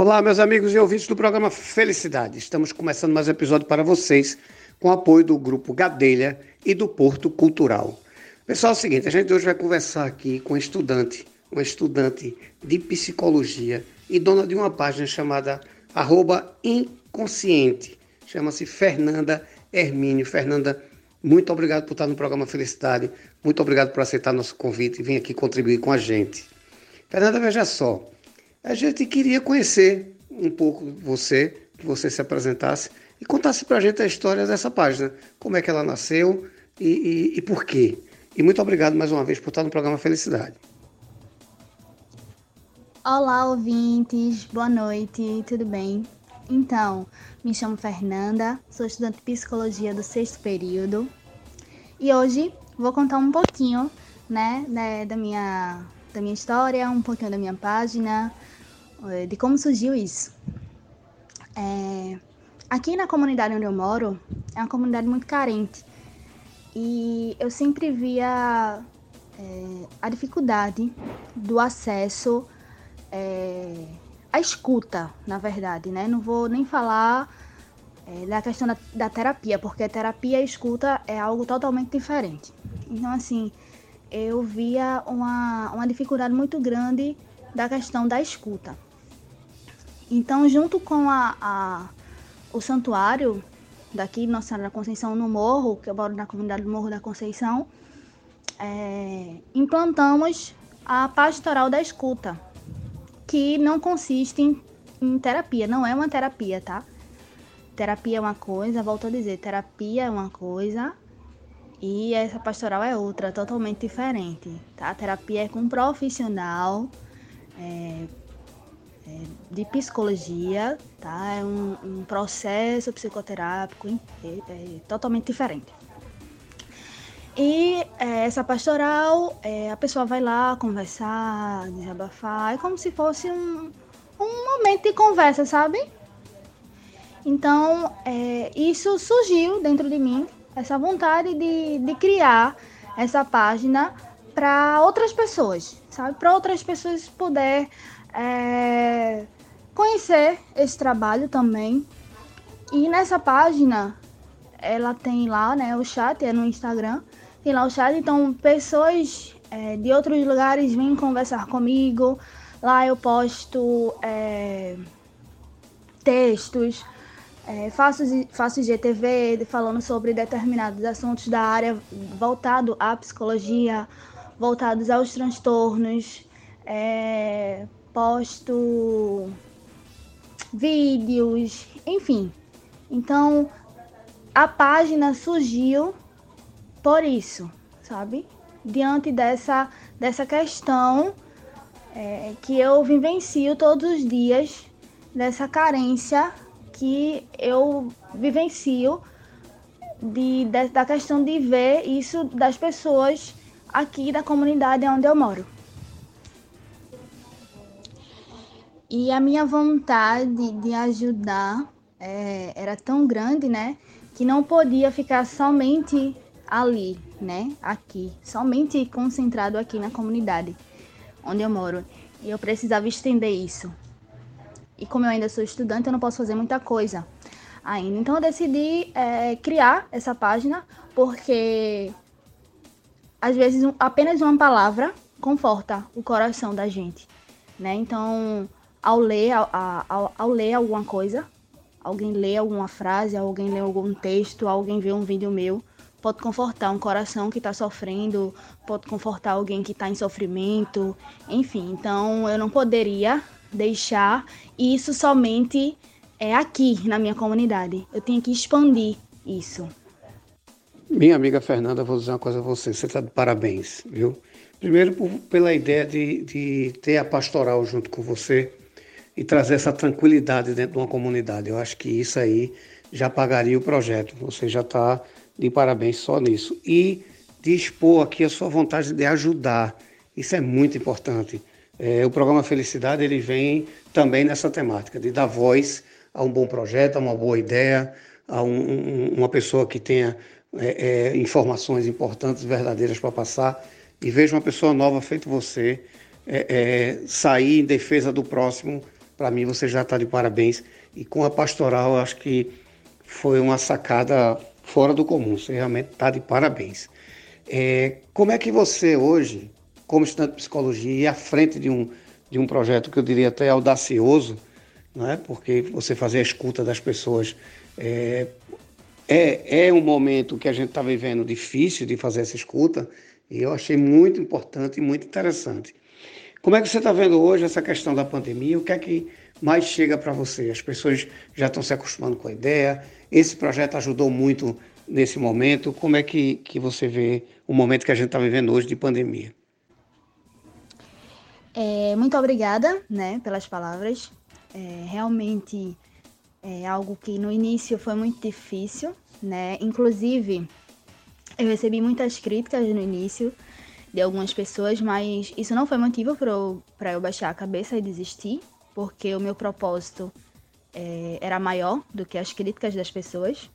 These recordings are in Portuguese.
Olá, meus amigos e ouvintes do programa Felicidade. Estamos começando mais um episódio para vocês com o apoio do Grupo Gadelha e do Porto Cultural. Pessoal, é o seguinte, a gente hoje vai conversar aqui com um estudante, uma estudante de psicologia e dona de uma página chamada arroba inconsciente. Chama-se Fernanda Hermínio. Fernanda, muito obrigado por estar no programa Felicidade. Muito obrigado por aceitar nosso convite e vir aqui contribuir com a gente. Fernanda, veja só. A gente queria conhecer um pouco você, que você se apresentasse e contasse para a gente a história dessa página, como é que ela nasceu e, e, e por quê. E muito obrigado mais uma vez por estar no programa Felicidade. Olá, ouvintes, boa noite, tudo bem? Então, me chamo Fernanda, sou estudante de psicologia do sexto período e hoje vou contar um pouquinho, né, né da minha da minha história, um pouquinho da minha página, de como surgiu isso. É, aqui na comunidade onde eu moro, é uma comunidade muito carente. E eu sempre via é, a dificuldade do acesso é, à escuta, na verdade, né? Não vou nem falar é, da questão da, da, terapia, porque terapia e escuta é algo totalmente diferente. Então, assim, eu via uma, uma dificuldade muito grande da questão da escuta. Então, junto com a, a, o santuário daqui, Nossa Senhora da Conceição, no Morro, que eu moro na comunidade do Morro da Conceição, é, implantamos a pastoral da escuta, que não consiste em, em terapia, não é uma terapia, tá? Terapia é uma coisa, volto a dizer, terapia é uma coisa e essa pastoral é outra, totalmente diferente, tá? Terapia é com um profissional, é, de psicologia, tá? É um, um processo psicoterápico é, é totalmente diferente. E é, essa pastoral, é, a pessoa vai lá conversar, desabafar, é como se fosse um, um momento de conversa, sabe? Então, é, isso surgiu dentro de mim, essa vontade de, de criar essa página para outras pessoas, sabe? Para outras pessoas poder é, conhecer esse trabalho também. E nessa página, ela tem lá, né, o chat, é no Instagram, tem lá o chat, então pessoas é, de outros lugares vêm conversar comigo. Lá eu posto é, textos, é, faço, faço GTV falando sobre determinados assuntos da área voltado à psicologia, voltados aos transtornos. É, posto vídeos, enfim. Então a página surgiu por isso, sabe? Diante dessa, dessa questão é, que eu vivencio todos os dias, dessa carência que eu vivencio de, de, da questão de ver isso das pessoas aqui da comunidade onde eu moro. E a minha vontade de ajudar é, era tão grande, né? Que não podia ficar somente ali, né? Aqui, somente concentrado aqui na comunidade onde eu moro. E eu precisava estender isso. E como eu ainda sou estudante, eu não posso fazer muita coisa ainda. Então eu decidi é, criar essa página porque às vezes apenas uma palavra conforta o coração da gente, né? Então ao ler, ao, ao ler alguma coisa, alguém lê alguma frase, alguém lê algum texto, alguém vê um vídeo meu, pode confortar um coração que está sofrendo, pode confortar alguém que está em sofrimento, enfim. Então eu não poderia deixar isso somente é aqui na minha comunidade. Eu tinha que expandir isso. Minha amiga Fernanda, vou dizer uma coisa a você. Você está de parabéns, viu? Primeiro por, pela ideia de, de ter a pastoral junto com você e trazer essa tranquilidade dentro de uma comunidade. Eu acho que isso aí já pagaria o projeto. Você já está de parabéns só nisso. E de expor aqui a sua vontade de ajudar. Isso é muito importante. É, o programa Felicidade ele vem também nessa temática de dar voz a um bom projeto, a uma boa ideia, a um, um, uma pessoa que tenha é, é, informações importantes, verdadeiras para passar. E veja uma pessoa nova feito você é, é, sair em defesa do próximo para mim você já está de parabéns. E com a pastoral, acho que foi uma sacada fora do comum. Você realmente está de parabéns. É, como é que você hoje, como estudante de psicologia e à frente de um, de um projeto que eu diria até audacioso, não é? porque você fazer a escuta das pessoas é, é, é um momento que a gente está vivendo difícil de fazer essa escuta, e eu achei muito importante e muito interessante. Como é que você está vendo hoje essa questão da pandemia? O que é que mais chega para você? As pessoas já estão se acostumando com a ideia? Esse projeto ajudou muito nesse momento? Como é que, que você vê o momento que a gente está vivendo hoje de pandemia? É, muito obrigada né, pelas palavras. É, realmente é algo que no início foi muito difícil, né? Inclusive, eu recebi muitas críticas no início de algumas pessoas, mas isso não foi motivo para eu, baixar a cabeça e desistir, porque o meu propósito é, era maior do que as críticas das pessoas.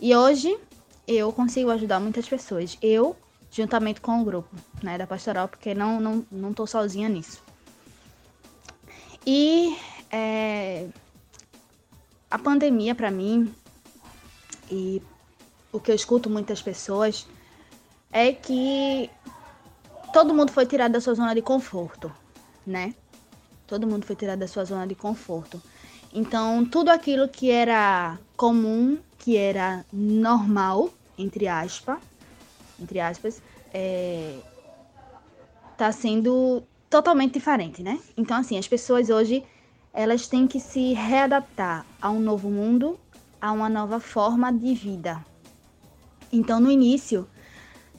E hoje eu consigo ajudar muitas pessoas. Eu, juntamente com o grupo né, da pastoral, porque não, não, não tô sozinha nisso. E é, a pandemia, para mim, e o que eu escuto muitas pessoas, é que todo mundo foi tirado da sua zona de conforto, né? Todo mundo foi tirado da sua zona de conforto. Então, tudo aquilo que era comum, que era normal, entre aspas, entre aspas, é, tá sendo totalmente diferente, né? Então, assim, as pessoas hoje, elas têm que se readaptar a um novo mundo, a uma nova forma de vida. Então, no início,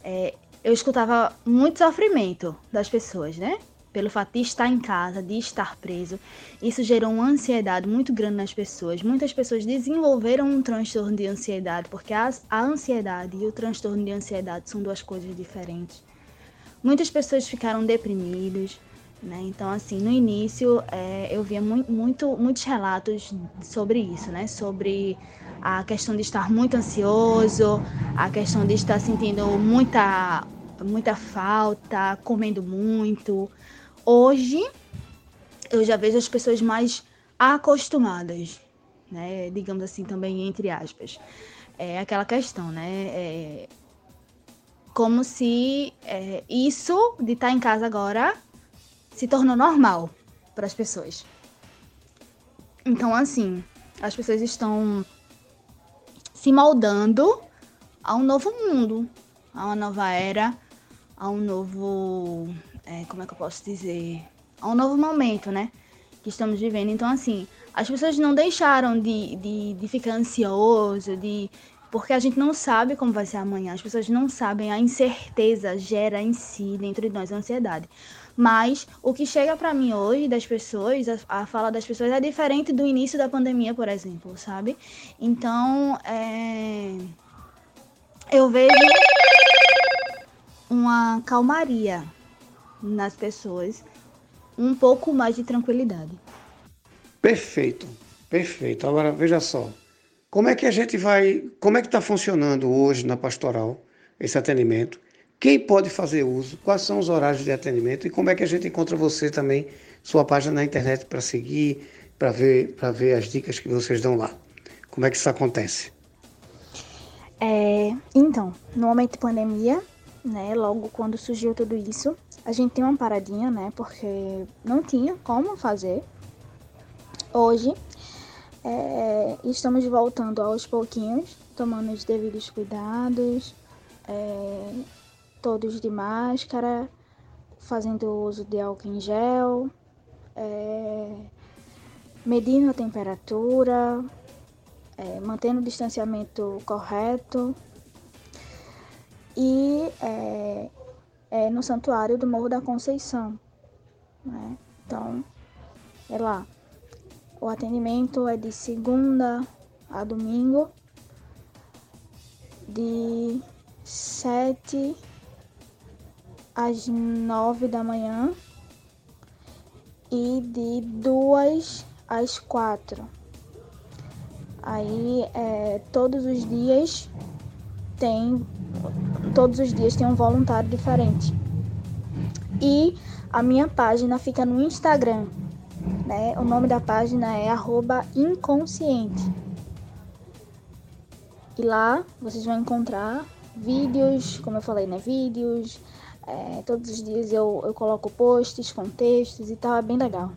é, eu escutava muito sofrimento das pessoas, né? pelo fato de estar em casa, de estar preso. Isso gerou uma ansiedade muito grande nas pessoas. Muitas pessoas desenvolveram um transtorno de ansiedade, porque a, a ansiedade e o transtorno de ansiedade são duas coisas diferentes. Muitas pessoas ficaram deprimidas, né? Então, assim, no início é, eu via muito, muito, muitos relatos sobre isso, né? Sobre a questão de estar muito ansioso, a questão de estar sentindo muita, muita falta, comendo muito, Hoje eu já vejo as pessoas mais acostumadas, né? Digamos assim também entre aspas. É aquela questão, né? É como se é, isso de estar em casa agora se tornou normal para as pessoas. Então, assim, as pessoas estão se moldando a um novo mundo, a uma nova era, a um novo é, como é que eu posso dizer? A um novo momento, né? Que estamos vivendo. Então, assim, as pessoas não deixaram de, de, de ficar ansioso, de. Porque a gente não sabe como vai ser amanhã. As pessoas não sabem, a incerteza gera em si, dentro de nós, a ansiedade. Mas o que chega para mim hoje das pessoas, a, a, fala das pessoas é diferente do início da pandemia, por exemplo, sabe? Então, é... eu vejo uma calmaria nas pessoas um pouco mais de tranquilidade. Perfeito, perfeito. Agora veja só, como é que a gente vai, como é que está funcionando hoje na pastoral esse atendimento? Quem pode fazer uso? Quais são os horários de atendimento? E como é que a gente encontra você também, sua página na internet para seguir, para ver, para ver as dicas que vocês dão lá? Como é que isso acontece? É, então, no momento de pandemia, né, logo quando surgiu tudo isso, a gente tem uma paradinha, né? Porque não tinha como fazer. Hoje é, estamos voltando aos pouquinhos, tomando os devidos cuidados, é, todos de máscara, fazendo uso de álcool em gel, é, medindo a temperatura, é, mantendo o distanciamento correto e é, é, no santuário do Morro da Conceição. Né? Então, é lá. O atendimento é de segunda a domingo, de sete às nove da manhã e de duas às quatro. Aí, é, todos os dias tem todos os dias tem um voluntário diferente. E a minha página fica no Instagram, Né? O nome da página é inconsciente. E lá vocês vão encontrar vídeos, como eu falei, né? Vídeos. É, todos os dias eu, eu coloco posts com textos e tal, é bem legal.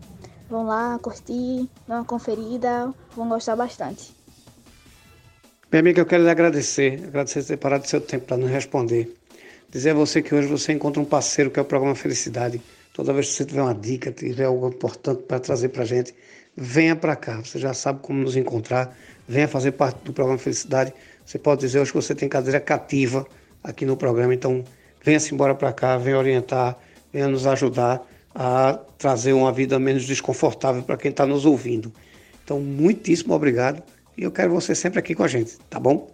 Vão lá curtir, dar uma conferida, vão gostar bastante. Minha amiga, eu quero lhe agradecer, agradecer ter parado seu tempo para nos responder. Dizer a você que hoje você encontra um parceiro que é o programa Felicidade. Toda vez que você tiver uma dica, tiver algo importante para trazer para a gente, venha para cá. Você já sabe como nos encontrar. Venha fazer parte do programa Felicidade. Você pode dizer hoje que você tem cadeira cativa aqui no programa, então venha-se embora para cá, venha orientar, venha nos ajudar a trazer uma vida menos desconfortável para quem está nos ouvindo. Então, muitíssimo obrigado e eu quero você sempre aqui com a gente, tá bom?